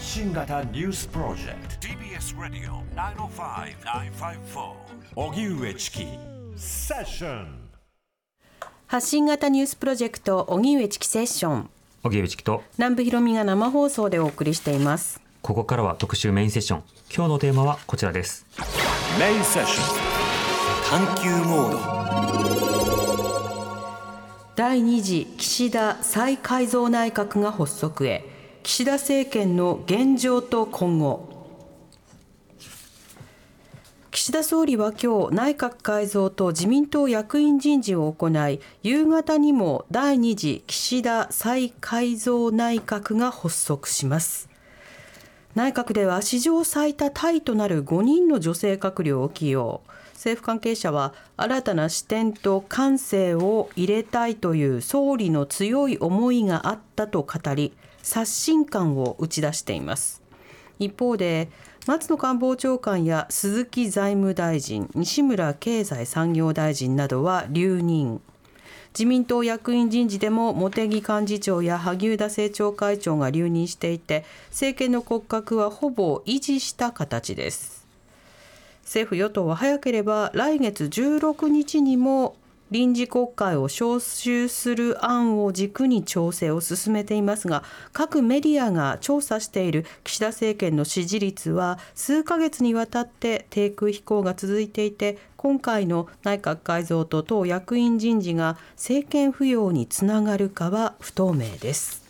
発信型ニュースプロジェクト。TBS ラディオ905-954おぎゅうえちきセッション発信型ニュースプロジェクト荻上チキセッション。荻上チキと。南部ひろみが生放送でお送りしています。ここからは特集メインセッション。今日のテーマはこちらです。メインセッション。探求モード。第2次岸田再改造内閣が発足へ岸田政権の現状と今後。岸田総理は今日内閣改造と自民党役員人事を行い夕方にも第2次岸田再改造内閣が発足します。内閣では史上最多タイとなる5人の女性閣僚を起用。政府関係者は新たな視点と感性を入れたいという総理の強い思いがあったと語り刷新感を打ち出しています。一方で松野官房長官や鈴木財務大臣西村経済産業大臣などは留任。自民党役員人事でも茂木幹事長や萩生田政調会長が留任していて政権の骨格はほぼ維持した形です。政府与党は早ければ来月16日にも臨時国会を招集する案を軸に調整を進めていますが各メディアが調査している岸田政権の支持率は数ヶ月にわたって低空飛行が続いていて今回の内閣改造と党役員人事が政権浮揚につながるかは不透明です。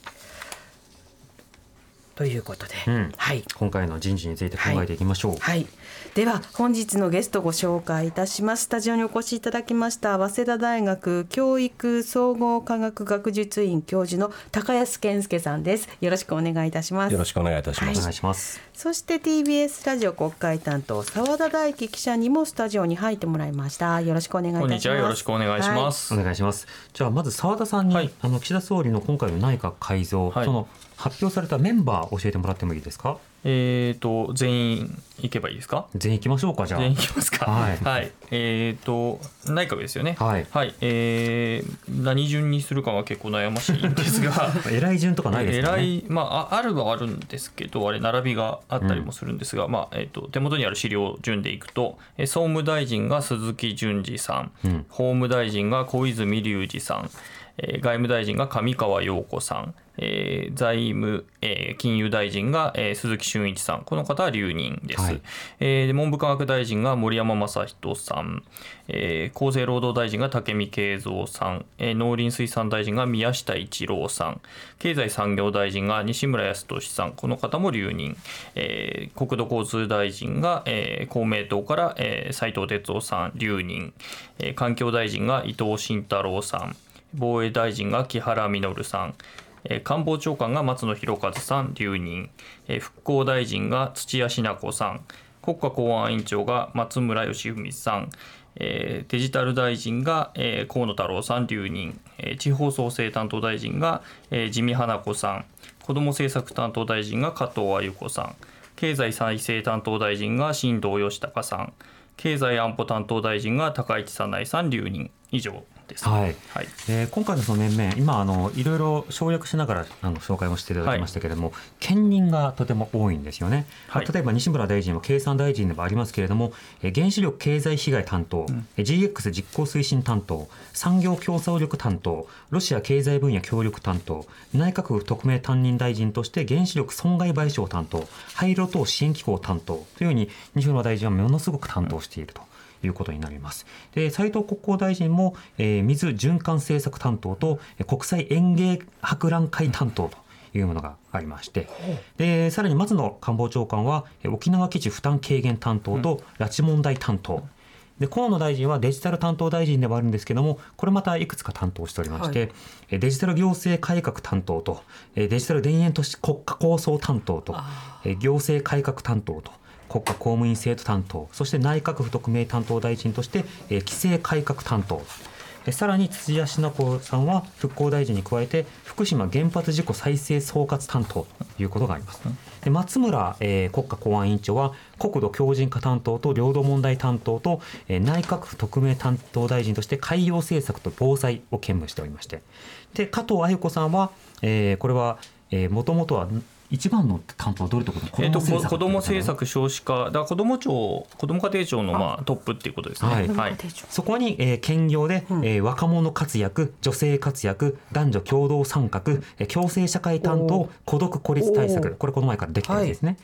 ということで、うんはい今回の人事について考えていきましょう、はい。では本日のゲストご紹介いたします。スタジオにお越しいただきました早稲田大学教育総合科学学術院教授の高安健介さんです。よろしくお願いいたします。よろしくお願いいたします。お願いしますそして TBS ラジオ国会担当澤田大樹記者にもスタジオに入ってもらいました。よろしくお願いいたします。こんにちはよろしくお願いします。お願いしますじゃあまず澤田さんに、はいあの岸田総理の今回の内閣改造、はいその発表されたメンバー教えてもらってもいいですか？えっ、と全員行けばいいですか？全員行きましょうかじゃあ全員行きますか？はいえっ、と内閣ですよね。はいはい。えー何順にするかは結構悩ましいんですが。偉い順とかないですかね偉いまあああるはあるんですけどあれ並びがあったりもするんですが、まあえっ、と手元にある資料順でいくと、えー総務大臣が鈴木淳司さん、うん法務大臣が小泉隆二さん、えー外務大臣が上川陽子さん、えー財務、えー金融大臣が、えー鈴木俊一さん。この方は留任です、はい。えーで文部科学大臣が森山正人さん、えー厚生労働大臣が武見敬三さん、えー農林水産大臣が宮下一郎さん。経済産業大臣が西村康稔さん。この方も留任、えー国土交通大臣が、えー公明党から、えー斉藤哲夫さん。留任、えー環境大臣が伊藤慎太郎さん。防衛大臣が木原稔さん。えー官房長官が松野博一さん留任、復興大臣が土屋品子さん。国家公安委員長が松村義文さん、デジタル大臣が、河野太郎さん留任、地方創生担当大臣が、えー自見花子さん。子ども政策担当大臣が加藤鮎子さん。経済再生担当大臣が新藤義孝さん。経済安保担当大臣が高市早苗さん留任。以上。です。はいはいえー今回のその面々、今あの、いろいろ省略しながらあの紹介をしていただきましたけれども、兼任がとても多いんですよね。はい例えば西村大臣は経産大臣でもありますけれども、えー原子力経済被害担当、えー GX 実行推進担当、産業競争力担当、ロシア経済分野協力担当、内閣府特命担任大臣として原子力損害賠償担当、廃炉等支援機構担当というように、西村大臣はものすごく担当していると。いうことになります。で、斉藤国交大臣も、えー水循環政策担当とえー国際園芸博覧会担当というものがありまして、で、さらに松野官房長官はえー沖縄基地負担軽減担当と拉致問題担当。で河野大臣はデジタル担当大臣ではあるんですけども、これまたいくつか担当しておりまして、えデジタル行政改革担当と、えデジタル田園都市国家構想担当と、え行政改革担当と、国家公務員制度担当、そして内閣府特命担当大臣として、えー規制改革担当。さらに土屋品子さんは復興大臣に加えて福島原発事故再生総括担当ということがあります。で松村、えー国家公安委員長は国土強靭化担当と領土問題担当と、えー内閣府特命担当大臣として海洋政策と防災を兼務しておりましてで加藤鮎子さんは、えーこれはもともとは一番の担当はどういうところえっと、子子ども政策少子化。だから子ども庁子ども家庭庁のまあトップっていうことですね。はい。はい。そこに、えー、兼業で、えー若者活躍女性活躍男女共同参画、えー共生社会担お当孤独孤立対お策これこの前からできてるんですね。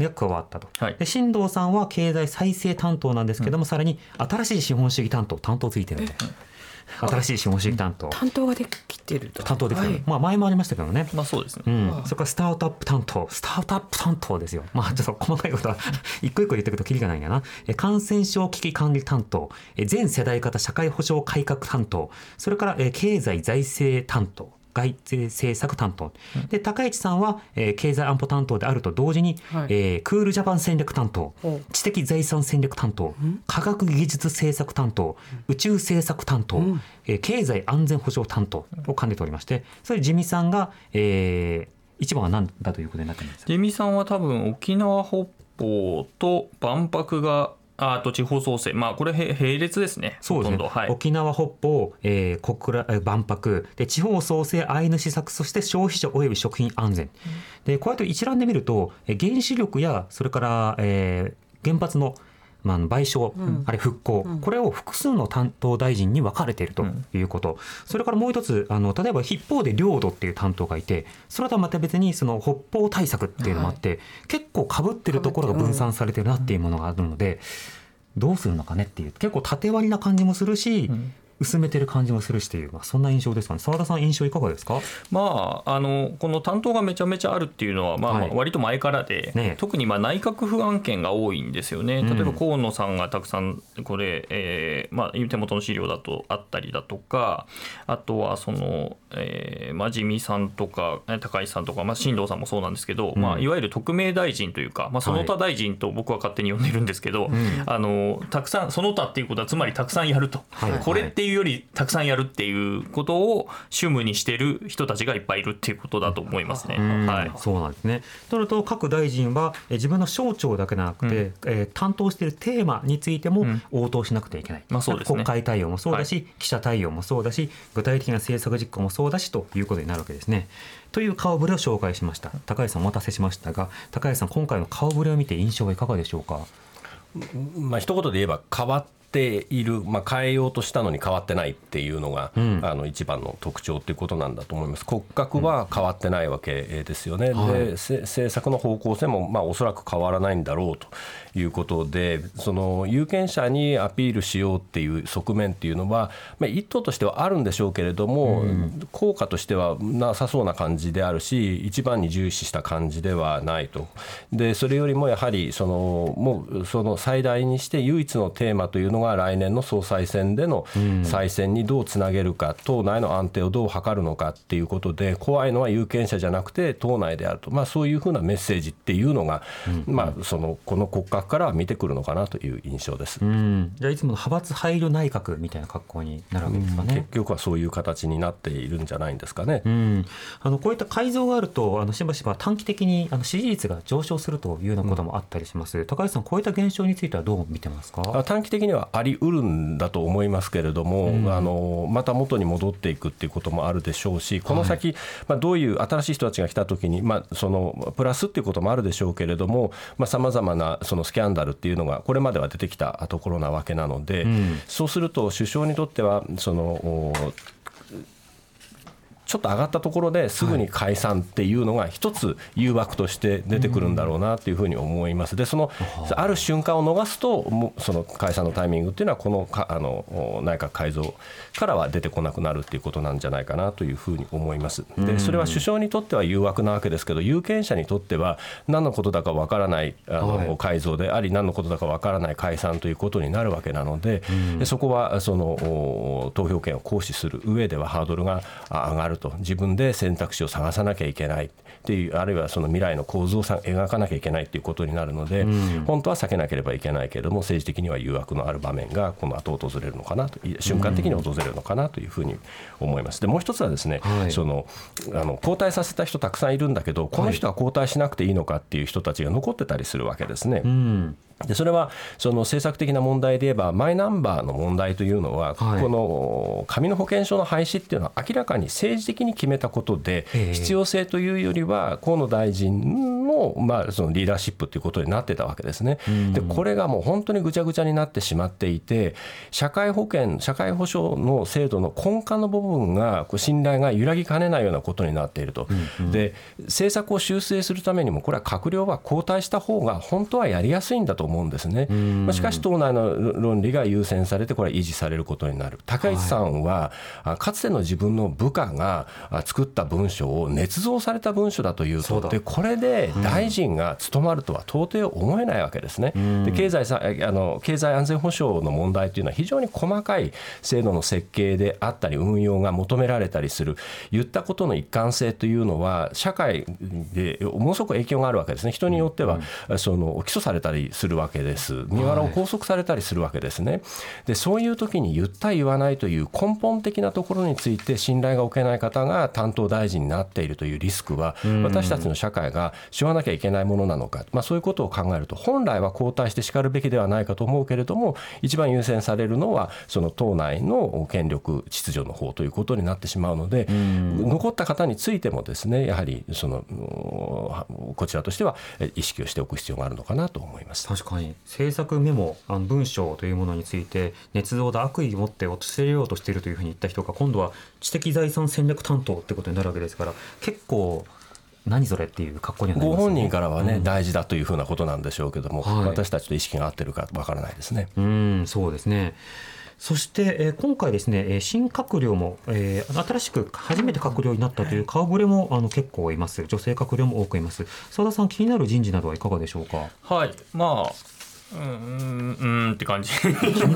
が加わったと、はい。で新藤さんは経済再生担当なんですけども、さらに新しい資本主義担当担当ついてるん。で新しい資本主義担当。担当ができてると。担当できてる、はい。まあ前もありましたけどね。まあそうですね。うん、それからスタートアップ担当、スタートアップ担当ですよ。まあちょっと細かいことは 一個一個言っていくとキリがないんだな。え感染症危機管理担当、え全世代型社会保障改革担当、それからえ経済財政担当。外政政策担当。で高市さんは、えー経済安保担当であると同時に、はい。えークールジャパン戦略担当お知的財産戦略担当科学技術政策担当宇宙政策担当、えー経済安全保障担当を兼ねておりましてそれ自民さんが、えー一番は何だということになってるんですか？ジェミさんは多分沖縄北方と万博がああと地方創生。まあこれへ並列ですね。そうですね、ほとんど。はい。沖縄北方、えー、小倉えー万博。で地方創生アイヌ施策そして消費者および食品安全、でこうやって一覧で見るとえー原子力やそれから、えー原発のまあ、賠償、あれ復興、これを複数の担当大臣に分かれているということ、それからもう一つあの例えば一方で領土っていう担当がいてそれとはまた別にその北方対策っていうのもあって、結構かぶってるところが分散されてるなっていうものがあるので、どうするのかねっていう結構縦割りな感じもするし、薄めてる感じもするしという、まあ、そんな印象ですかね。澤田さん印象いかがですか？まあ、あのこの担当がめちゃめちゃあるっていうのは、まあはい。まあ割と前からで、ね。特にまあ内閣府案件が多いんですよね、うん例えば河野さんがたくさん、これ、えーまあ、手元の資料だとあったりだとか、あとはその、えーまあ、自見さんとか、え高市さんとか、まあ、新藤さんもそうなんですけど、うん。まあ、いわゆる特命大臣というか、まあ、その他大臣と僕は勝手に呼んでるんですけど、あのたくさん、その他っていうことは、つまりたくさんやると、はい。これっていうより、たくさんやるっていうことを主務にしてる人たちがいっぱいいるっていうことだと思いますね。うんはいそうなんですね。となると各大臣はえー自分の省庁だけでなくて、えー担当しているテーマについてもん応答しなくてはいけない。まあそうですね国会対応もそうだし、記者対応もそうだし具体的な政策実行もそうだしということになるわけですね。という顔ぶれを紹介しました高橋さんお待たせしましたが高橋さん今回の顔ぶれを見て印象はいかがでしょうか？まあ一言で言えば変わっている、まあ、変えようとしたのに変わってないっていうのが、んあの一番の特徴っていうことなんだと思います。骨格は変わってないわけですよね。はいでせ政策の方向性もまあおそらく変わらないんだろうということでその有権者にアピールしようっていう側面っていうのは、まあ、一党としてはあるんでしょうけれども、効果としてはなさそうな感じであるし一番に重視した感じではないと。でそれよりもやはりそのもうその最大にして唯一のテーマというのが来年の総裁選での再選にどうつなげるか、党内の安定をどう図るのかっていうことで怖いのは有権者じゃなくて党内であると、まあ、そういうふうなメッセージっていうのが、まあ、そのこの骨格からは見てくるのかなという印象です。うん。じゃあいつもの派閥配慮内閣みたいな格好になるわけですかね。結局はそういう形になっているんじゃないんですかね。うん、あのこういった改造があるとあのしばしば短期的にあの支持率が上昇するというようなこともあったりします、高橋さんこういった現象についてはどう見てますか？あ短期的にはあり得るんだと思いますけれども、あのまた元に戻っていくっていうこともあるでしょうし、この先、まあ、どういう新しい人たちが来たときに、まあ、そのプラスっていうこともあるでしょうけれども、さまざ、まなそのスキャンダルっていうのが、これまでは出てきたところなわけなので、そうすると、首相にとっては、そのおちょっと上がったところですぐに解散っていうのが一つ誘惑として出てくるんだろうなというふうに思います。でそのある瞬間を逃すとその解散のタイミングっていうのはこのかあのお内閣改造からは出てこなくなるっていうことなんじゃないかなというふうに思います。でそれは首相にとっては誘惑なわけですけど有権者にとっては何のことだかわからないあの、はい改造であり何のことだかわからない解散ということになるわけなので,、でそこはそのお投票権を行使する上ではハードルがあ上がると。自分で選択肢を探さなきゃいけない。っていうあるいはその未来の構図をさ描かなきゃいけないっていうことになるので、本当は避けなければいけないけれども政治的には誘惑のある場面がこの後訪れるのかなと。い瞬間的に訪れるのかなというふうに思います。でもう一つはですね、はい。そのあの交代させた人たくさんいるんだけどこの人は交代しなくていいのかっていう人たちが残ってたりするわけですね。うんでそれはその政策的な問題で言えばマイナンバーの問題というのは、はい。この紙の保険証の廃止っていうのは明らかに政治的に決めたことで、ええ。必要性というよりは河野大臣の,、まあそのリーダーシップということになってたわけですね。でこれがもう本当にぐちゃぐちゃになってしまっていて社会保険社会保障の制度の根幹の部分が信頼が揺らぎかねないようなことになっていると。で政策を修正するためにもこれは閣僚は交代した方が本当はやりやすいんだと思うんですね。まあしかし党内の論理が優先されてこれは維持されることになる。高市さんは、あかつての自分の部下があ作った文書を捏造された文書だというそうだ。とでこれで大臣が務まるとは到底思えないわけですね。で経済さあの経済安全保障の問題というのは非常に細かい制度の設計であったり運用が求められたりする言ったことの一貫性というのは社会でものすごく影響があるわけですね。人によってはその起訴されたりするわけです。身柄を拘束されたりするわけですね。でそういう時に言った言わないという根本的なところについて信頼が置けない方が担当大臣になっているというリスクは私たちの社会がしわなきゃいけないものなのか、まあ、そういうことを考えると本来は交代してしかるべきではないかと思うけれども一番優先されるのはその党内の権力秩序の方ということになってしまうので残った方についてもですねやはりそのうんこちらとしてはえ意識をしておく必要があるのかなと思います。確かに政策メモあの文章というものについて捏造で悪意を持って落とせようとしているというふうに言った人が今度は知的財産戦略担当ってことになるわけですから結構何それっていう格好にはなりますよねご本人からはね、うん大事だというふうなことなんでしょうけども、はい私たちと意識が合ってるかわからないですね。うん、そうですね。そして、えー今回ですね、えー新閣僚も、えー新しく初めて閣僚になったという顔ぶれもあの結構います。女性閣僚も多くいます。澤田さん、気になる人事などはいかがでしょうか？はい、まあ、うん、うんうんって感じ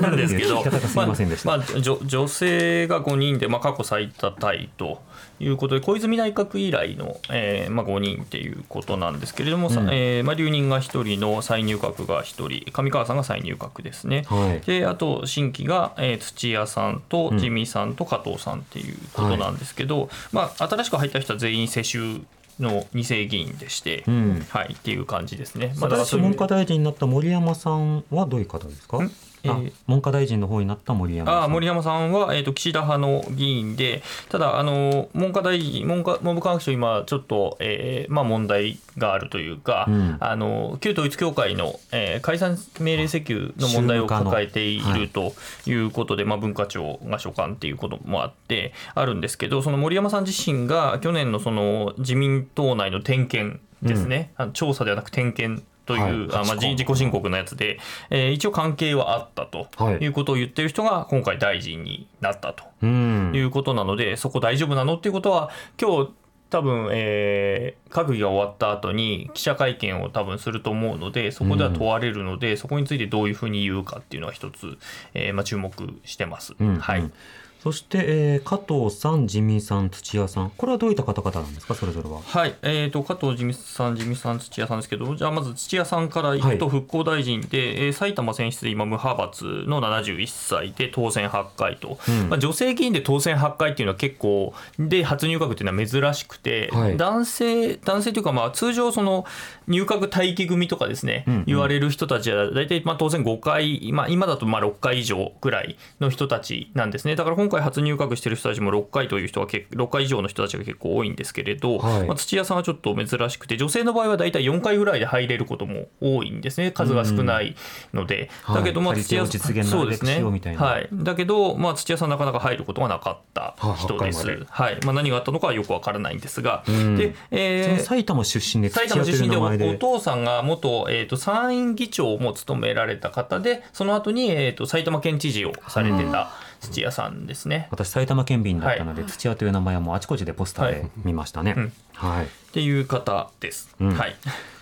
なんですけど、まあまあ女女性が5人で、まあ、過去最多タイということで、小泉内閣以来の、えーまあ、5人っていうことなんですけれども、さうん。えーまあ、留任が1人の再入閣が1人、上川さんが再入閣ですね。はい。であと新規が、えー土屋さんと自見さんと加藤さんっていうことなんですけど、まあ、新しく入った人は全員世襲の2世議員でして、うん。はい、っていう感じですね。まあ、だから新しそういうい文科大臣になった森山さんはどういう方ですか？んえあー文科大臣の方になった森山さん。あ森山さんは、えー、と岸田派の議員で、ただ、あの文科大臣文科文部科学省、今、ちょっと、えーまあ、問題があるというか、うん。あの旧統一教会の、えー解散命令請求の問題を抱えているとい。うことで、まあ、文化庁が所管っていうこともあって、あるんですけど、その森山さん自身が去年のその自民党内の点検ですね、あの調査ではなく点検という、はい。あまあ、自己申告のやつで、えー一応関係はあったとはい。いうことを言ってる人が今回大臣になったと。うん。いうことなので、そこ大丈夫なのっていうことは今日多分、えー閣議が終わった後に記者会見を多分すると思うのでそこでは問われるので、そこについてどういうふうに言うかっていうのは一つ、えーまあ、注目してます。うん。はい。うんそして、えー加藤さん、自見さん、土屋さん、これはどういった方々なんですか、それぞれは。はい、えー、と加藤自見さん、自見さん、土屋さんですけど、じゃあまず土屋さんからいくと、はい。復興大臣で、えー埼玉選出で今、無派閥の71歳で当選8回と、うん。まあ、女性議員で当選8回っていうのは結構、で、初入閣っていうのは珍しくて、はい。男性、男性というか、まあ、通常、その入閣待機組とかですね、うんうん。言われる人たちは、大体まあ当選5回、まあ、今だとまあ6回以上ぐらいの人たちなんですね。だから今回初入閣してる人たちも6回という人は結6回以上の人たちが結構多いんですけれど、はい。まあ、土屋さんはちょっと珍しくて女性の場合は大体4回ぐらいで入れることも多いんですね。数が少ないので、うんだけどまあはい土屋パリティを実現なるべくしようみたいな。はい、だけど、まあ、土屋さんなかなか入ることがなかった人です、はい。まあ、何があったのかはよくわからないんですが、うん。で、え埼玉出身で埼玉出身ででお父さんが元、えー、と参院議長も務められた方でその後に、えー、と埼玉県知事をされてた土屋さんですね。私埼玉県民だったので、土屋という名前はもうあちこちでポスターで見ましたね。うんはい。っていう方です。うんはい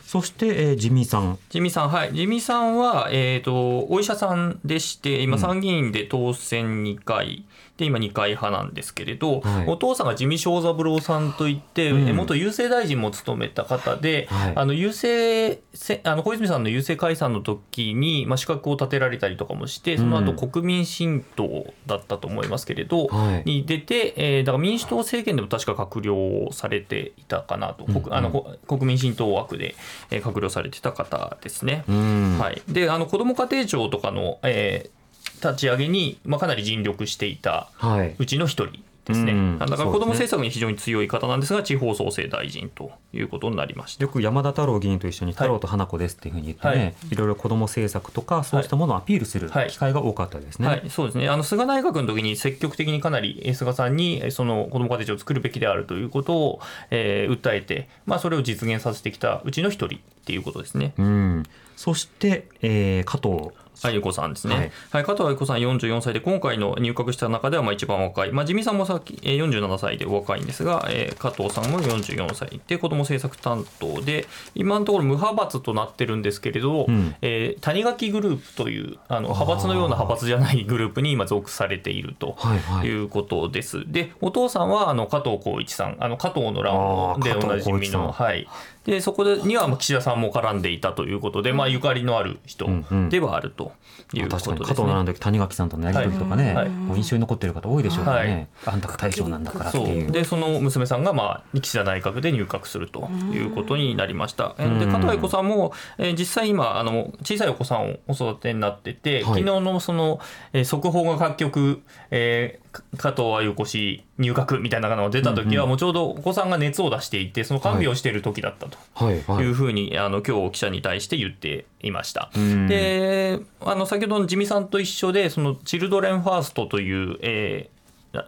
そして、えー、自見さん。ジミさん、はい、ジミさんは、えー、とお医者さんでして、今、参議院で当選2回で今二階派なんですけれど、はい。お父さんが自見正三郎さんといって、うん。え元郵政大臣も務めた方で、はい。あの郵政せあの小泉さんの郵政解散の時に、まあ、資格を立てられたりとかもしてその後うん国民新党だったと思いますけれど、はい。に出て、えーだから民主党政権でも確か閣僚されていたかなと、国あのこ国民新党枠で、えー閣僚されてた方ですね。うん。はい、であの子ども家庭庁とかの、えー立ち上げに、まあ、かなり尽力していたはい。うちの一人ですね、うん。だから子ども政策に非常に強い方なんですが地方創生大臣ということになりました。よく山田太郎議員と一緒に太郎と花子ですっていうふうに言ってね、はい。い、ろいろ子ども政策とかそうしたものをアピールするはい。機会が多かったですね。はい、そうですね。あの菅内閣の時に積極的にかなりえー菅さんにえーその子ども家庭庁を作るべきであるということを、えー訴えて、まあそれを実現させてきたうちの一人っていうことですね。うん、そして、えー加藤あゆこさんですね、ははいい加藤あゆこさん44歳で今回の入閣した中ではまあ一番若い、まあ、自民さんもさっきえー47歳でお若いんですが、えー加藤さんも44歳で子ども政策担当で今のところ無派閥となってるんですけれど、ん。えー谷垣グループというあの派閥のような派閥じゃないグループに今属されていると。はいはい。いうことです。で、お父さんはあの加藤浩一さん、あの加藤の乱でおなじみの、はい。で、そこでにはまあ岸田さんも絡んでいたということで、まあゆかりのある人うんうん。ではあるということ確かに加ですね。藤の時谷垣さんとのやり取りとかね、はい。もう印象に残っている方多いでしょうからね、はあんたが大将なんだからってそいう。う。でその娘さんが、まあ、岸田内閣で入閣するということになりました。うん。加藤愛子さんも、えー実際今あの小さいお子さんをお育てになってて、はい。昨日のその、えー速報が各局、えーか加藤愛子氏入閣みたいなのが出た時は、もうちょうどお子さんが熱を出していてその看病をしている時だったと。はいうふうにあの今日記者に対して言っていました。んであの先ほどの自見さんと一緒でそのチルドレンファーストという、えー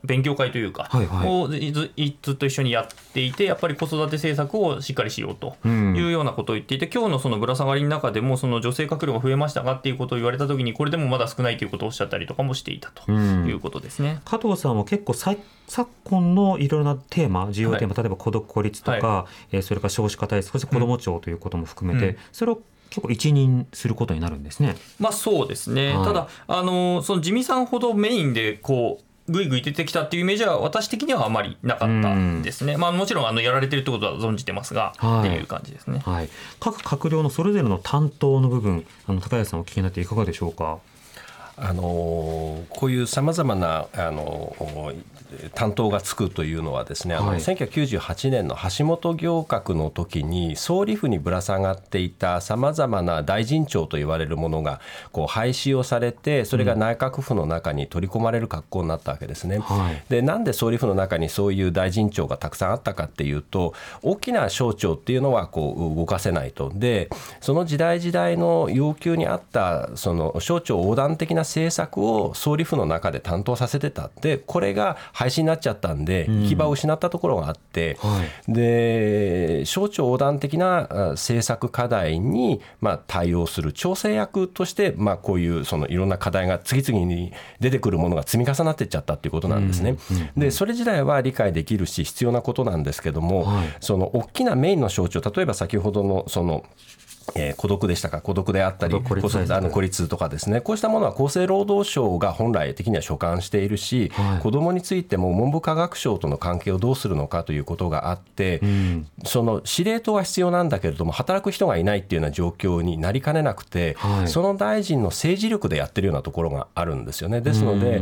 勉強会というか、はいはい。をずずっと一緒にやっていてやっぱり子育て政策をしっかりしようとうん。いうようなことを言っていて、今日のそのぶら下がりの中でもその女性閣僚が増えましたかっていうことを言われた時にこれでもまだ少ないということをおっしゃったりとかもしていたとうん。いうことですね。加藤さんは結構さ昨今のいろいろなテーマ重要テーマ、例えば孤独孤立とか、えーそれから少子化対策そして子ども庁ということも含めて、うん。それを結構一任することになるんですね。まあそうですね、はい。ただ、あのその自見さんほどメインでこうぐいぐい出てきたっていうイメージは私的にはあまりなかったですね、まあ、もちろんあのやられてるってことは存じてますが、はいっていう感じですね。はい、各閣僚のそれぞれの担当の部分あの高谷さんお聞きになっていかがでしょうか？あのこういうさまざまなあの担当がつくというのはですね、あのはい。1998年の橋本行革の時に総理府にぶら下がっていたさまざまな大臣庁と言われるものがこう廃止をされてそれが内閣府の中に取り込まれる格好になったわけですね。はい。でなんで総理府の中にそういう大臣庁がたくさんあったかっていうと大きな省庁っていうのはこう動かせないと。でその時代時代の要求に合ったその省庁横断的な政策を総理府の中で担当させてた。でこれが廃止になっちゃったんで行き場を失ったところがあって、はい。で省庁横断的なあ政策課題にまあ対応する。調整役としてまあこういうそのいろんな課題が次々に出てくるものが積み重なっていっちゃったっていうことなんですね。でそれ自体は理解できるし必要なことなんですけども、はい。その大きなメインの省庁例えば先ほどのそのえー孤独でしたか孤独であったり孤立あの孤立とかですね。こうしたものは厚生労働省が本来的には所管しているし、はい。子どもについても文部科学省との関係をどうするのかということがあって、ん。その司令塔は必要なんだけれども働く人がいないっていうような状況になりかねなくて、はい。その大臣の政治力でやってるようなところがあるんですよね。ですので、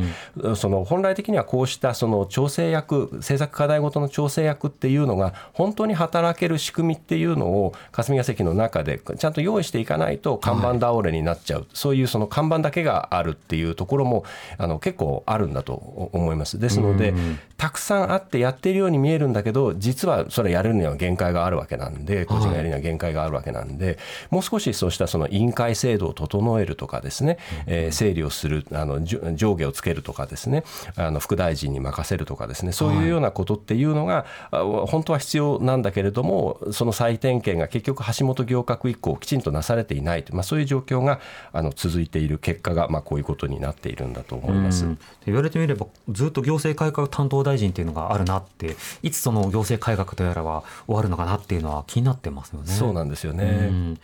その本来的にはこうしたその調整役政策課題ごとの調整役っていうのが本当に働ける仕組みっていうのを霞が関の中でちゃんと用意していかないと看板倒れになっちゃう、そういうその看板だけがあるっていうところもあの結構あるんだと思います。ですので、たくさんあってやっているように見えるんだけど実はそれやるには限界があるわけなんで個人がやるには限界があるわけなんで、もう少しそうしたその委員会制度を整えるとかですね、えー整理をするあの上下をつけるとかですねあの副大臣に任せるとかですねそういうようなことっていうのが、あ本当は必要なんだけれどもその再点検が結局橋本行革以降きちんとなされていないと、まあ、そういう状況があの続いている結果が、まあ、こういうことになっているんだと思います。うん言われてみればずっと行政改革担当大臣っていうのがあるなっていつその行政改革とやらは終わるのかなっていうのは気になってますよね。そうなんですよね、うん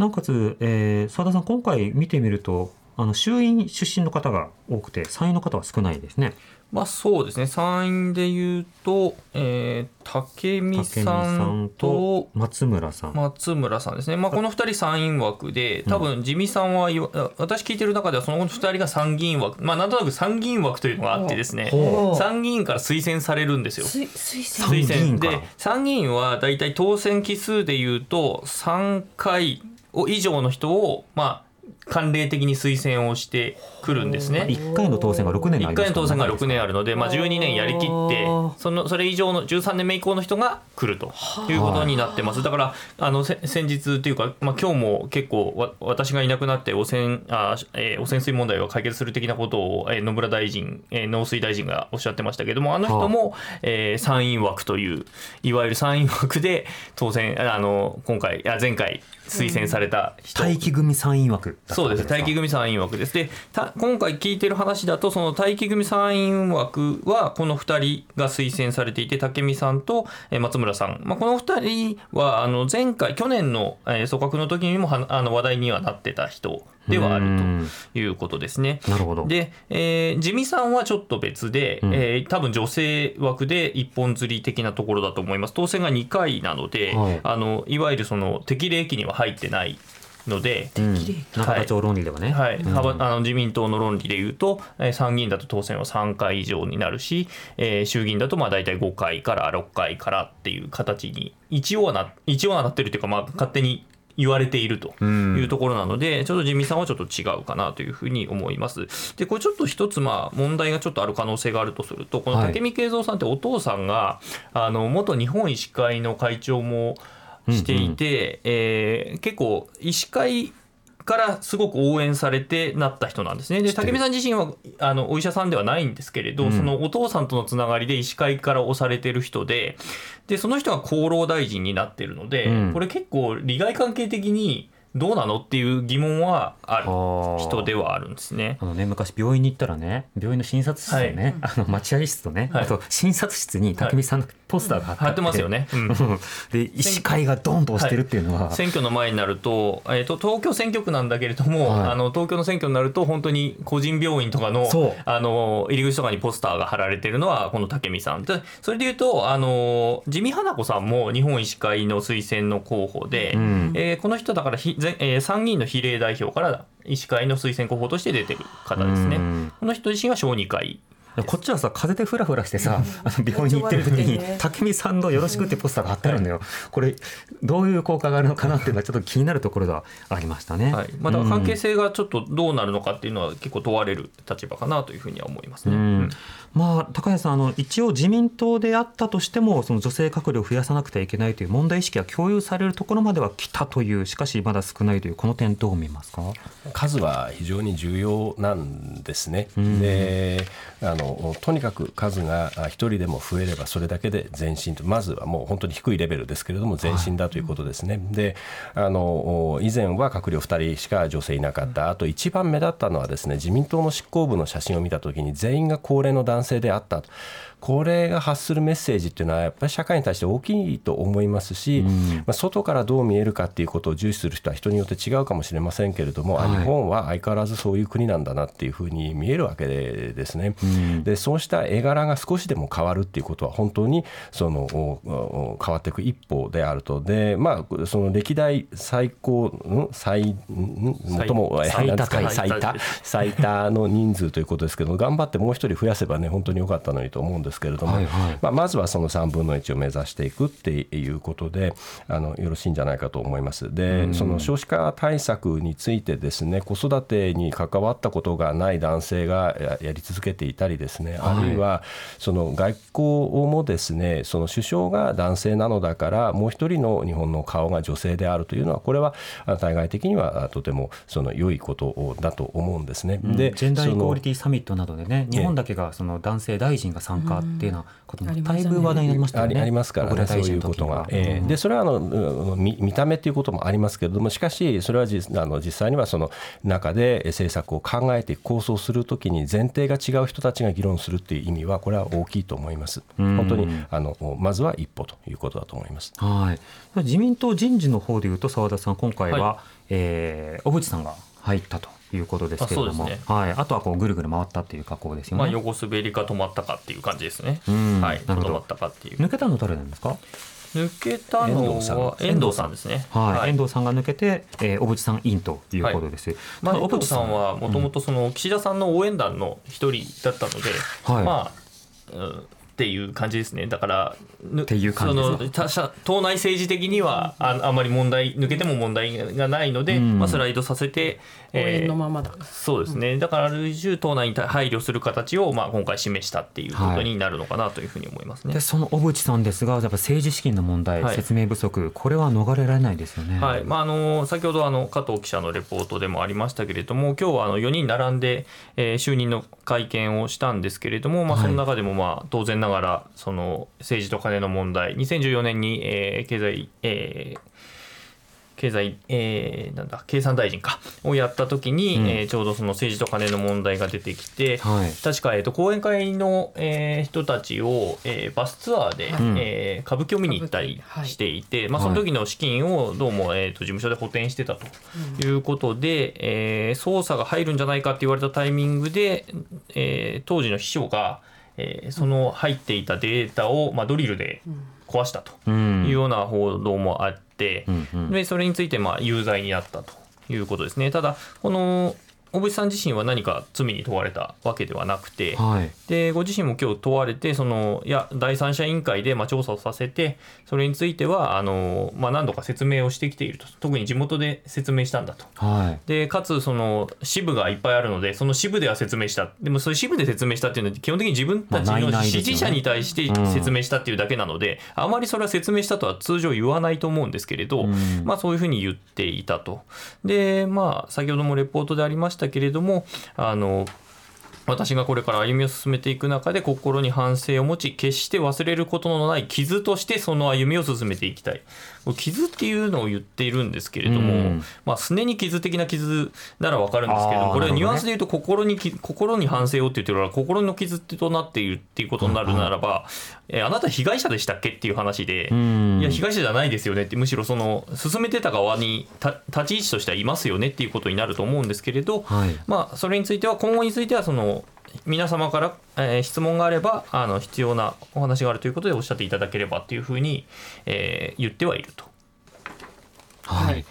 なおかつ、えー、澤田さん今回見てみるとあの衆院出身の方が多くて参院の方は少ないですね。まあそうですね。参院でいうと、えー、武見さんと松村さん。松村さんですね、まあ、この2人参院枠で多分自見さんは、うん、私聞いてる中ではその2人が参議院枠。まあなんとなく参議院枠というのがあってですね。参議院から推薦されるんですよ。推薦。で参議院は大体当選期数でいうと3回以上の人をまあ慣例的に推薦をしてくるんですね。1回の当選が6年あ1回の当選が6年あるので、まあ、12年やりきってそのそれ以上の13年目以降の人が来るということになってます。だからあの先日というか、まあ、今日も結構わ私がいなくなって汚染あ、えー、汚染水問題を解決する的なことを、えー、野村大臣、えー、農水大臣がおっしゃってましたけどもあの人も、えー、参院枠といういわゆる参院枠で当選あの今回あ前回推薦された人、待機組参院枠そうです。待機組参院枠です。で今回聞いてる話だとその待機組参院枠はこの2人が推薦されていて武見さんと松村さん、まあ、この2人はあの前回去年の組閣の時にもあの話題にはなってた人ではあるということですね。なるほど。で、えー、自見さんはちょっと別で、うん、えー、多分女性枠で一本釣り的なところだと思います。当選が2回なので、はい、あのいわゆるその適齢期には入ってないので、うん、中田町論理ではね、はい、うん、あの自民党の論理でいうと、えー、参議院だと当選は3回以上になるし、えー、衆議院だとまあ大体5回から6回からっていう形に一応はな一応はなってるというか、まあ、勝手に言われているというところなので、ちょっと自民さんはちょっと違うかなというふうに思います。で、これちょっと一つまあ問題がちょっとある可能性があるとすると、この武見敬三さんってお父さんが、あの元日本医師会の会長もしていて、うんうん、えー、結構医師会からすごく応援されてなった人なんですね。で武見さん自身はあのお医者さんではないんですけれど、うん、そのお父さんとのつながりで医師会から押されてる人ででその人が厚労大臣になってるので、うん、これ結構利害関係的にどうなのっていう疑問はある人ではあるんですね。あのね昔病院に行ったらね病院の診察室とね、はい、あの待合室とね、はい、あと診察室に武見さんのポスターが貼ってますよね。うん、で医師会がドンと押してるっていうのは、はい、選挙の前になると,、えーと、東京選挙区なんだけれども、はい、あの東京の選挙になると本当に個人病院とかのあの入り口とかにポスターが貼られてるのはこの武見さん。でそれでいうとあの地味花子さんも日本医師会の推薦の候補で、うん、えー、この人だからひ、えー、参議院の比例代表から医師会の推薦候補として出てる方ですね。この人自身は小児科医こっちはさ風でふらふらしてさあの病院に行ってる時に 武見さんの「よろしく」ってポスターが貼ってあるんだよ。これどういう効果があるのかなっていうのはちょっと気になるところがありましたね。はい、まあ、だから関係性がちょっとどうなるのかっていうのは結構問われる立場かなというふうには思いますね。うん、まあ高谷さんあの一応自民党であったとしてもその女性閣僚を増やさなくてはいけないという問題意識が共有されるところまでは来たというしかしまだ少ないというこの点どう見ますか？数は非常に重要なんですね。うん、であのとにかく数が1人でも増えればそれだけで前進とまずはもう本当に低いレベルですけれども前進だということですね。はい、であの以前は閣僚2人しか女性いなかったあと一番目立ったのはですね自民党の執行部の写真を見た時に全員が高齢の男性であったと。これが発するメッセージっていうのはやっぱり社会に対して大きいと思いますし、うん、まあ、外からどう見えるかっていうことを重視する人は人によって違うかもしれませんけれども、はい、日本は相変わらずそういう国なんだなっていうふうに見えるわけでですね、うん、でそうした絵柄が少しでも変わるっていうことは本当にその変わっていく一歩であると。で、まあ、その歴代最高最最も最多最多最多の人数ということですけど頑張ってもう一人増やせばね本当に良かったのにと思うんですけれども、はいはい、まあ、まずはその3分の1を目指していくっていうことであのよろしいんじゃないかと思います。で、その少子化対策についてですね子育てに関わったことがない男性がやり続けていたりですね、あるいはその外交もですねその首相が男性なのだからもう一人の日本の顔が女性であるというのはこれは対外的にはとてもその良いことだと思うんですね。でジェンダーイコーリティサミットなどでね日本だけがその男性大臣が参加っていうのはこともだいぶ話題になりましたよね。ありますからねそういうことが。えー、でそれはあの見見た目ということもありますけれどもしかしそれはじあの実際にはその中で政策を考えて構想するときに前提が違う人たちが議論するっていう意味はこれは大きいと思います。本当にあのまずは一歩ということだと思います。はい。自民党人事の方でいうと澤田さん今回は、はい、えー、小渕さんが入ったということですけれども、ね。はい、あとはこうぐるぐる回ったっていう格好ですよね。まあ、横滑りか止まったかっていう感じですね。うん。はい、止まったかっていう。抜けたの誰なんですか、抜けたの遠藤さんは遠藤さんですね。はい。遠藤さんが抜けて、えー小渕さんインということです。まあ、ただ小渕さんはもともとその岸田さんの応援団の一人だったので、はい。まあ、うんっていう感じですね。だから、ぬっていう感じですかその党内政治的にはああまり問題抜けても問題がないので、うん。まあ、スライドさせて、応援のーままだ。そうですね。だからある種党内に配慮する形をまあ今回示したっていうことになるのかなというふうに思いますね。でその小渕さんですがやっぱ政治資金の問題、はい説明不足これは逃れられないですよね。はいまあ、あの先ほどあの加藤記者のレポートでもありましたけれども、今日はあの4人並んで、えー就任の会見をしたんですけれども、まあ、はいその中でもまあ当然ながら、その政治と金の問題、2014年に、えー経済、えー経済、えーなんだ経産大臣かをやった時に、うん。えーちょうどその政治と金の問題が出てきて、はい。確か、えー、と講演会の、えー人たちを、えーバスツアーで、んえー歌舞伎を見に行ったりはい。していて、まあ、はい。その時の資金をどうも、えー、と事務所で補填してたということで、えー捜査が入るんじゃないかって言われたタイミングで、えー当時の秘書が、えーその入っていたデータを、まあ、ドリルで壊したとうん。いうような報道もあって、うんうんでそれについてまあ有罪になったということですね。ただこの小渕さん自身は何か罪に問われたわけではなくて、はい。でご自身も今日問われてそのいや第三者委員会でまあ調査をさせてそれについてはあの、まあ、何度か説明をしてきていると。特に地元で説明したんだと。はい。でかつその支部がいっぱいあるのでその支部では説明した。でもそういう支部で説明したっていうのは基本的に自分たちの支持者に対して説明したっていうだけなので、あまりそれは説明したとは通常言わないと思うんですけれど、ん。まあ、そういうふうに言っていたと。でまあ先ほどもレポートでありましたけれどもあの私がこれから歩みを進めていく中で心に反省を持ち決して忘れることのない傷としてその歩みを進めていきたい。傷っていうのを言っているんですけれども、うん。まあすねに傷的な傷ならわかるんですけれどこれニュアンスで言うと心にき心に反省をって言ってるから心の傷となっているっていうことになるならば、えーあなた被害者でしたっけっていう話で、ん。いや被害者じゃないですよねってむしろその進めてた側にた立ち位置としてはいますよねっていうことになると思うんですけれど、はい。まあ、それについては今後についてはその皆様から、えー質問があればあの必要なお話があるということでおっしゃっていただければっていうふうに、えー言ってはいると。はい。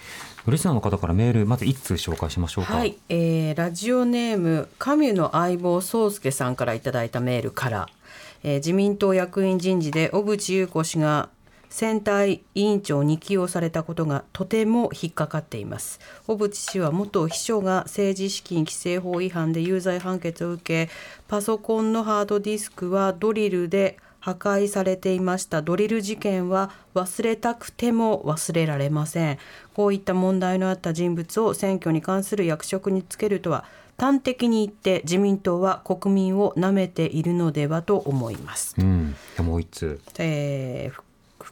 リスナーの方からメールまず一通紹介しましょうか。はい、えーラジオネームカミュの相棒宗介さんからいただいたメールから、えー自民党役員人事で小渕優子氏が選対委員長に起用されたことがとても引っかかっています。小渕氏は元秘書が政治資金規正法違反で有罪判決を受けパソコンのハードディスクはドリルで破壊されていました。ドリル事件は忘れたくても忘れられません。こういった問題のあった人物を選挙に関する役職につけるとは端的に言って自民党は国民を舐めているのではと思います、うん。もう一通。えーふ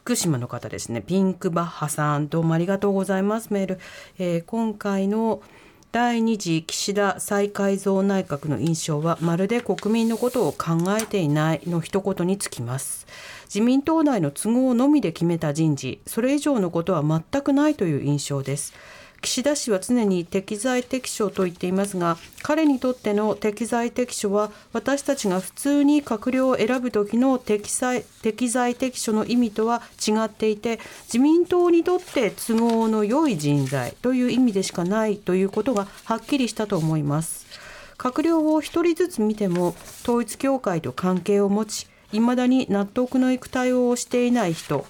福島の方ですね。ピンクバッハさんどうもありがとうございます。メール、えー今回の第2次岸田再改造内閣の印象はまるで国民のことを考えていないの一言につきます。自民党内の都合のみで決めた人事それ以上のことは全くないという印象です。岸田氏は常に適材適所と言っていますが彼にとっての適材適所は私たちが普通に閣僚を選ぶ時の適材適材適所の意味とは違っていて自民党にとって都合の良い人材という意味でしかないということがはっきりしたと思います。閣僚を一人ずつ見ても統一教会と関係を持ち未だに納得のいく対応をしていない人。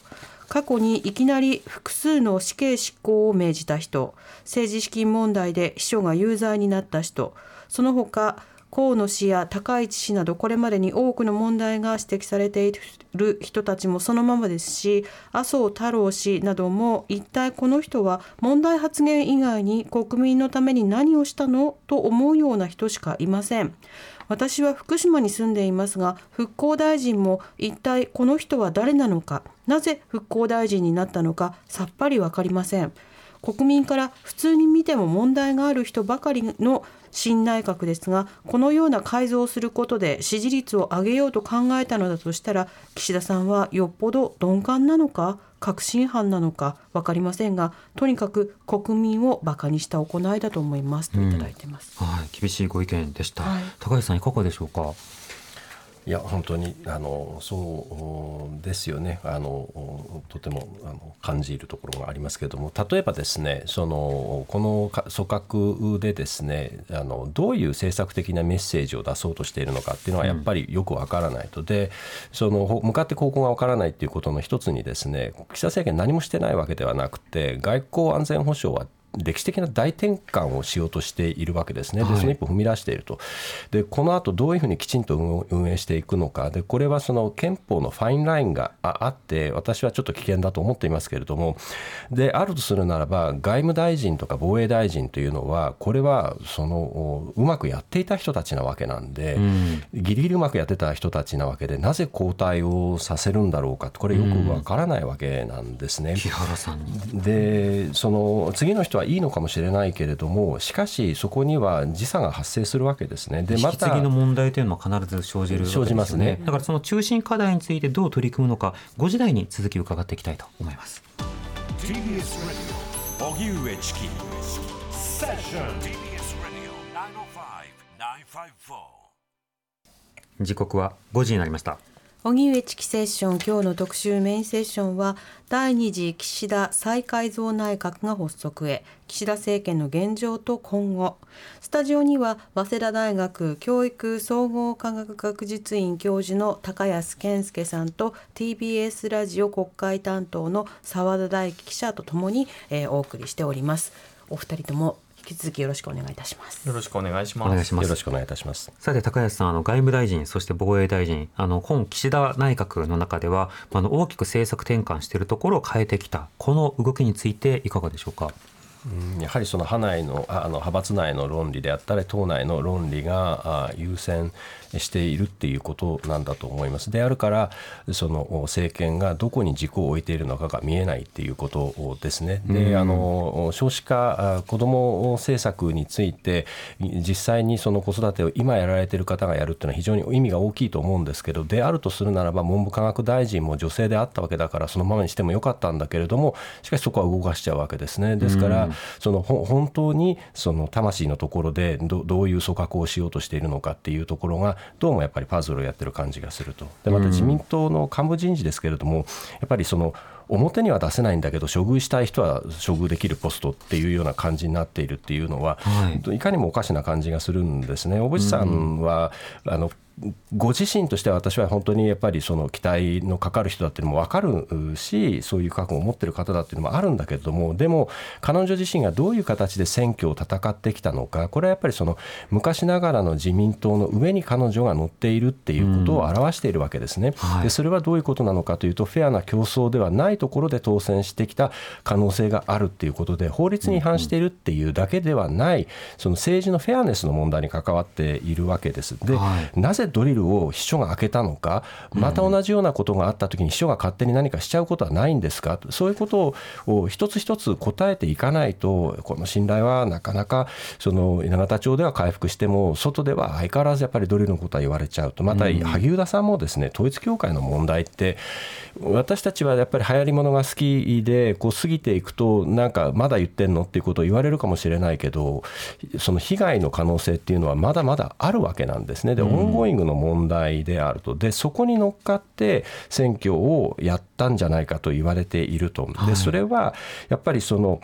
過去にいきなり複数の死刑執行を命じた人政治資金問題で秘書が有罪になった人その他河野氏や高市氏などこれまでに多くの問題が指摘されている人たちもそのままですし麻生太郎氏なども一体この人は問題発言以外に国民のために何をしたの？と思うような人しかいません。私は福島に住んでいますが復興大臣も一体この人は誰なのかなぜ復興大臣になったのかさっぱり分かりません。国民から普通に見ても問題がある人ばかりの新内閣ですがこのような改造をすることで支持率を上げようと考えたのだとしたら岸田さんはよっぽど鈍感なのか確信犯なのか分かりませんがとにかく国民をバカにした行いだと思いますといただいてます、うん、はい、厳しいご意見でした、はい、高橋さんいかがでしょうか？いや本当にあのそうですよね。あのとてもあの感じるところがありますけれども。例えばですねそのこの組閣でですねあのどういう政策的なメッセージを出そうとしているのかっていうのはやっぱりよくわからないと、うん、でその向かって方向がわからないっていうことの一つにですね岸田政権何もしてないわけではなくて外交安全保障は歴史的な大転換をしようとしているわけですね、でその一歩踏み出していると、でこの後どういうふうにきちんと運営していくのか、でこれはその憲法のファインラインがあって、私はちょっと危険だと思っていますけれども、であるとするならば、外務大臣とか防衛大臣というのは、これはそのうまくやっていた人たちなわけなんで、うん、ギリギリうまくやってた人たちなわけで、なぜ交代をさせるんだろうか、これ、よくわからないわけなんですね。木原さん。でその次の人はいいのかもしれないけれどもしかしそこには時差が発生するわけですね。でまた次の問題というのは必ず生じる、ね、生じますね。だからその中心課題についてどう取り組むのか5時台に続き伺っていきたいと思います。TBS ラジオ荻上チキセッション TBS ラジオ時刻は5時になりました荻上チキセッション今日の特集メインセッションは第二次岸田再改造内閣が発足へ。岸田政権の現状と今後。スタジオには早稲田大学教育総合科学学術院教授の高安健介さんと TBS ラジオ国会担当の澤田大樹記者とともに、えー、お送りしております。お二人ともき続きよろしくお願いいたします。よろしくお願いします。よろしくお願いいたします。さて高安さんあの外務大臣そして防衛大臣あの今岸田内閣の中ではあの大きく政策転換しているところを変えてきたこの動きについていかがでしょうか？やはりその派内のあの派閥内の論理であったり党内の論理が優先しているっていうことなんだと思います。であるからその政権がどこに軸を置いているのかが見えないっていうことですね。であの少子化子ども政策について実際にその子育てを今やられている方がやるっていうのは非常に意味が大きいと思うんですけどであるとするならば文部科学大臣も女性であったわけだからそのままにしてもよかったんだけれどもしかしそこは動かしちゃうわけですね。ですからその本当にその魂のところでどどういう組閣をしようとしているのかっていうところがどうもやっぱりパズルをやってる感じがすると。でまた自民党の幹部人事ですけれどもやっぱりその表には出せないんだけど処遇したい人は処遇できるポストっていうような感じになっているっていうのは、はい、いかにもおかしな感じがするんですね。小渕さんは、あのご自身としては私は本当にやっぱりその期待のかかる人だっていうのも分かるしそういう覚悟を持ってる方だっていうのもあるんだけれどもでも彼女自身がどういう形で選挙を戦ってきたのかこれはやっぱりその昔ながらの自民党の上に彼女が乗っているっていうことを表しているわけですね。はい、でそれはどういうことなのかというとフェアな競争ではないところで当選してきた可能性があるっていうことで法律に違反しているっていうだけではないその政治のフェアネスの問題に関わっているわけです。で、はい、なぜドリルを秘書が開けたのか、また同じようなことがあったときに秘書が勝手に何かしちゃうことはないんですか、そういうことを一つ一つ答えていかないと、この信頼はなかなかその永田町では回復しても、外では相変わらずやっぱりドリルのことは言われちゃうと、また萩生田さんもですね統一教会の問題って、私たちはやっぱり流行りものが好きで、こう過ぎていくと、なんかまだ言ってんのっていうことを言われるかもしれないけど、その被害の可能性っていうのはまだまだあるわけなんですね。で、オンゴーイングの問題であると。で、そこに乗っかって選挙をやったんじゃないかと言われていると。で、それはやっぱりその、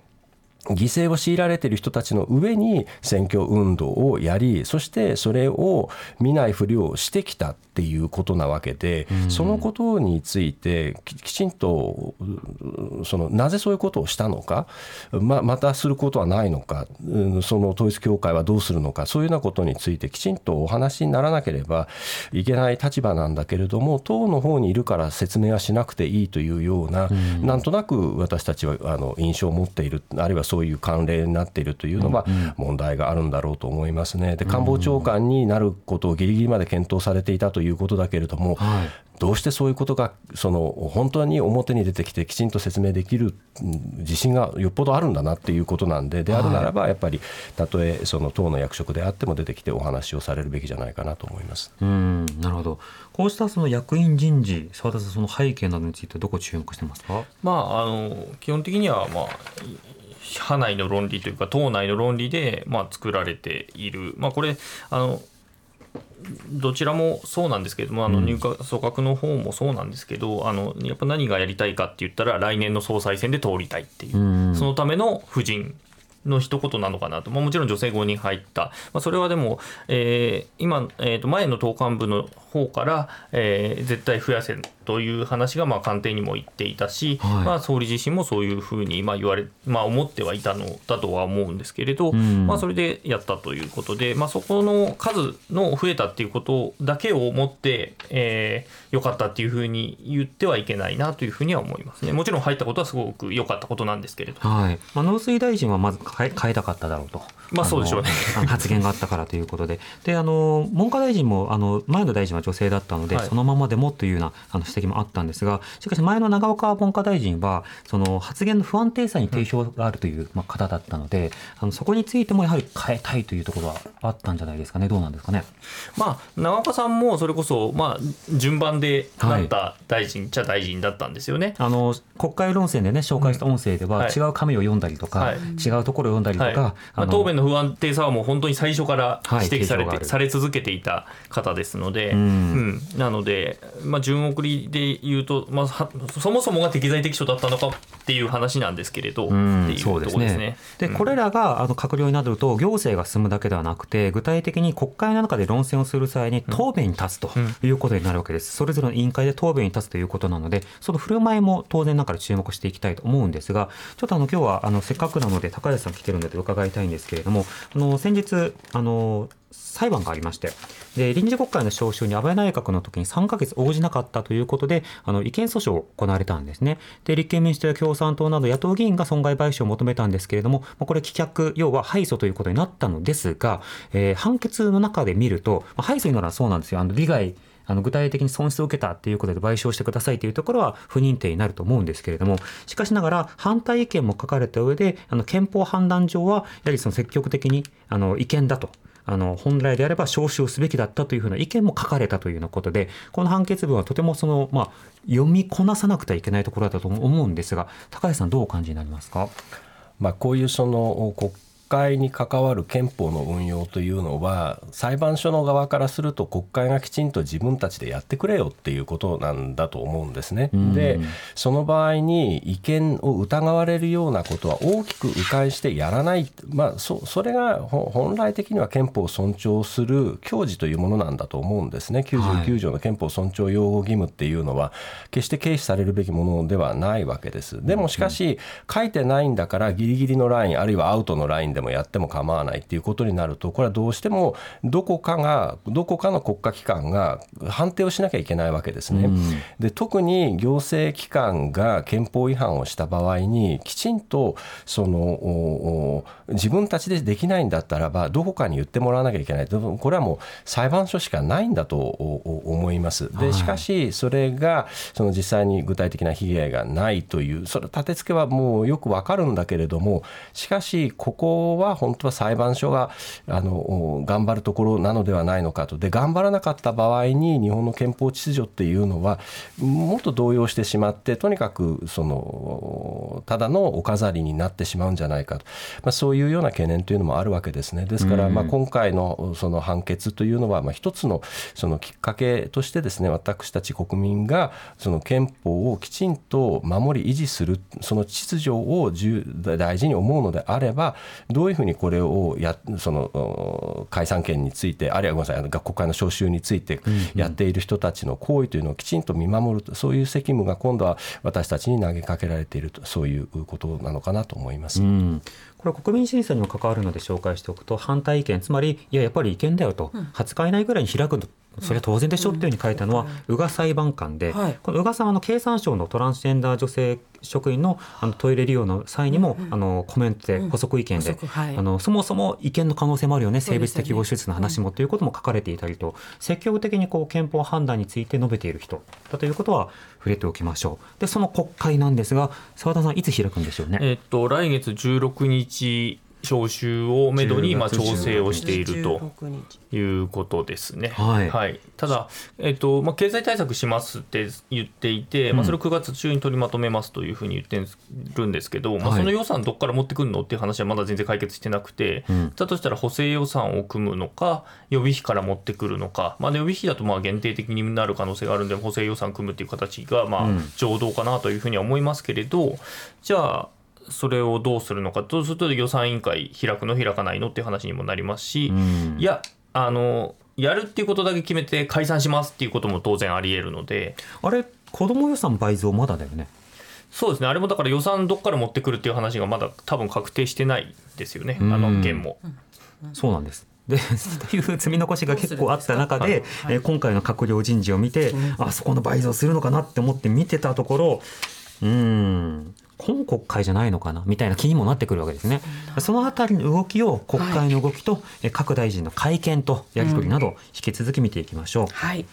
犠牲を強いられている人たちの上に選挙運動をやりそしてそれを見ないふりをしてきたっていうことなわけで、うん、そのことについてきちんとそのなぜそういうことをしたのかままたすることはないのかその統一教会はどうするのかそういうようなことについてきちんとお話にならなければいけない立場なんだけれども党の方にいるから説明はしなくていいというような、うん、なんとなく私たちはあの印象を持っているあるいはそういう慣例になっているというのは問題があるんだろうと思いますね。で官房長官になることをギリギリまで検討されていたということだけれども、はい。どうしてそういうことがその本当に表に出てきてきちんと説明できるうん自信がよっぽどあるんだなっていうことなんでであるならばやっぱりたとえその党の役職であっても出てきてお話をされるべきじゃないかなと思います。うんなるほど。こうしたその役員人事澤田さんその背景などについてどこ注目してますか？まあ、あの基本的には、まあ、派内の論理というか党内の論理で、まあ、作られている、まあ、これあのどちらもそうなんですけれどもあの入閣組閣の方もそうなんですけどあのやっぱ何がやりたいかって言ったら来年の総裁選で通りたいっていう、うんそのための夫人の一言なのかなと、まあ、もちろん女性5人入った、まあ、それはでも、えー今、えーと前の党幹部の方から、えー絶対増やせという話がまあ官邸にも言っていたし、はい。まあ、総理自身もそういうふうにまあ言われ、まあ、思ってはいたのだとは思うんですけれど、ん。まあ、それでやったということで、まあ、そこの数の増えたっていうことだけをもって、えー良かったっていうふうに言ってはいけないなというふうには思いますね。もちろん入ったことはすごく良かったことなんですけれど。はい、まあ、農水大臣はまず変え変えたかっただろうと。まあそうでしょうね。発言があったからということで、であの文科大臣もあの前の大臣は女性だったので、はい。そのままでもというようなあの指摘もあったんですが、しかし前の長岡文科大臣はその発言の不安定さに定評があるという、まあ、方だったので、あのそこについてもやはり変えたいというところはあったんじゃないですかね。どうなんですかね。まあ、長岡さんもそれこそ、まあ、順番でなった大臣っちゃ大臣だったんですよね。あの国会論戦でね紹介した音声では、はい。違う紙を読んだりとか、はい。違うところを読んだりとか、はい。まあ、答弁の不安定さはもう本当に最初からはい。指摘されて、され続けていた方ですので、ん。うん。なので、まあ、順送りで言うと、まあ、はそもそもが適材適所だったのかっていう話なんですけれど、うんっていうところですね。でうん。これらがあの閣僚になると行政が進むだけではなくて具体的に国会の中で論戦をする際に答弁に立つということになるわけです、それぞれの委員会で答弁に立つということなのでその振る舞いも当然ながら注目していきたいと思うんですがちょっとあの今日はあのせっかくなので高橋さん来てるので伺いたいんですけれどもあの先日あの裁判がありましてで臨時国会の召集に安倍内閣の時に3ヶ月応じなかったということであの違憲訴訟が行われたんですねで立憲民主党や共産党など野党議員が損害賠償を求めたんですけれどもまあこれ棄却要は敗訴ということになったのですが、えー判決の中で見ると、まあ敗訴にならそうなんですよあの利害あの具体的に損失を受けたっていうことで賠償してくださいというところは不認定になると思うんですけれどもしかしながら反対意見も書かれた上であの憲法判断上はやはりその積極的にあの違憲だと。あの本来であれば招集すべきだったというふうな意見も書かれたというようなことでこの判決文はとてもその、まあ、読みこなさなくてはいけないところだと思うんですが高橋さんどうお感じになりますか？まあ、こういうその国会に関わる憲法の運用というのは裁判所の側からすると国会がきちんと自分たちでやってくれよっていうことなんだと思うんですね。でその場合に違憲を疑われるようなことは大きく迂回してやらない、まあ、そそれがほ本来的には憲法を尊重する矜持というものなんだと思うんですね。99条の憲法尊重擁護義務っていうのは決して軽視されるべきものではないわけです。でもしかし書いてないんだからギリギリのラインあるいはアウトのラインでもやっても構わないっていうことになるとこれはどうしてもどこかがどこかの国家機関が判定をしなきゃいけないわけですね。で特に行政機関が憲法違反をした場合にきちんとそのおお自分たちでできないんだったらばどこかに言ってもらわなきゃいけないこれはもう裁判所しかないんだと思います。でしかしそれがその実際に具体的な被害がないというそれ立て付けはもうよくわかるんだけれどもしかしここは本当は裁判所があのお頑張るところなのではないのかと。で頑張らなかった場合に日本の憲法秩序っていうのはもっと動揺してしまってとにかくそのただのお飾りになってしまうんじゃないかと、まあ、そういうような懸念というのもあるわけですね。ですからまあ今回のその判決というのはまあ一つのそのきっかけとしてですね私たち国民がその憲法をきちんと守り維持するその秩序を重大事に思うのであればどういうふうにこれをやそのお解散権についてあるいはごめんなさいあの国会の召集についてやっている人たちの行為というのをきちんと見守るとそういう責務が今度は私たちに投げかけられているとそういうことなのかなと思います。うん。これ国民審査にも関わるので紹介しておくと反対意見つまりいややっぱり違憲だよと、20日以内ぐらいに開くそれは当然でしょっていうふうに書いたのは宇賀裁判官で、はい。この宇賀さんはあの経産省のトランスジェンダー女性職員のあのトイレ利用の際にも、あのコメントで補足意見で、あのそもそも違憲の可能性もあるよね性別適合手術の話もということも書かれていたりと、積極的にこう憲法判断について述べている人だということは触れておきましょう。でその国会なんですが澤田さんいつ開くんでしょうね？えっと来月16日召集をめどにまあ10月調整をしていると16日いうことですね。はい。ただ、えっとまあ、経済対策しますって言っていて、まあ、それを9月中に取りまとめますというふうに言ってるんですけど、まあ、はい。その予算どこから持ってくるのっていう話はまだ全然解決してなくて、ん。だとしたら補正予算を組むのか予備費から持ってくるのか、まあ、で予備費だとまあ限定的になる可能性があるんで補正予算組むっていう形がまあうん。上等かなというふうには思いますけれどじゃあそれをどうするのか。とすると予算委員会開くの開かないのっていう話にもなりますし、うん。いやあのやるっていうことだけ決めて解散しますっていうことも当然あり得るので。あれ子ども予算倍増まだだよね。そうですね。あれもだから予算どっから持ってくるっていう話がまだ多分確定してないですよね。あうん。の件も。そうなんです。でっていう積み残しが結構あった中で、えー今回の閣僚人事を見て、あそこの倍増するのかなって思って見てたところうーん今国会じゃないのかな？みたいな気にもなってくるわけですね。そのあたりの動きを国会の動きと、えー各大臣の会見とやり取りなど引き続き見ていきましょう。はい。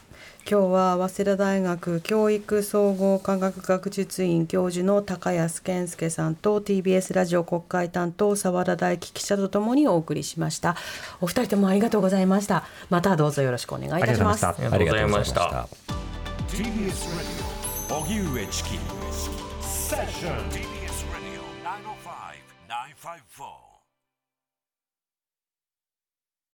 今日は早稲田大学教育総合科学学術院教授の高安健介さんと TBS ラジオ国会担当澤田大樹記者とともにお送りしました。お二人ともありがとうございました。またどうぞよろしくお願いいたします。ありがとうございました。ありがとうございました。TBS Radio 荻上チキセ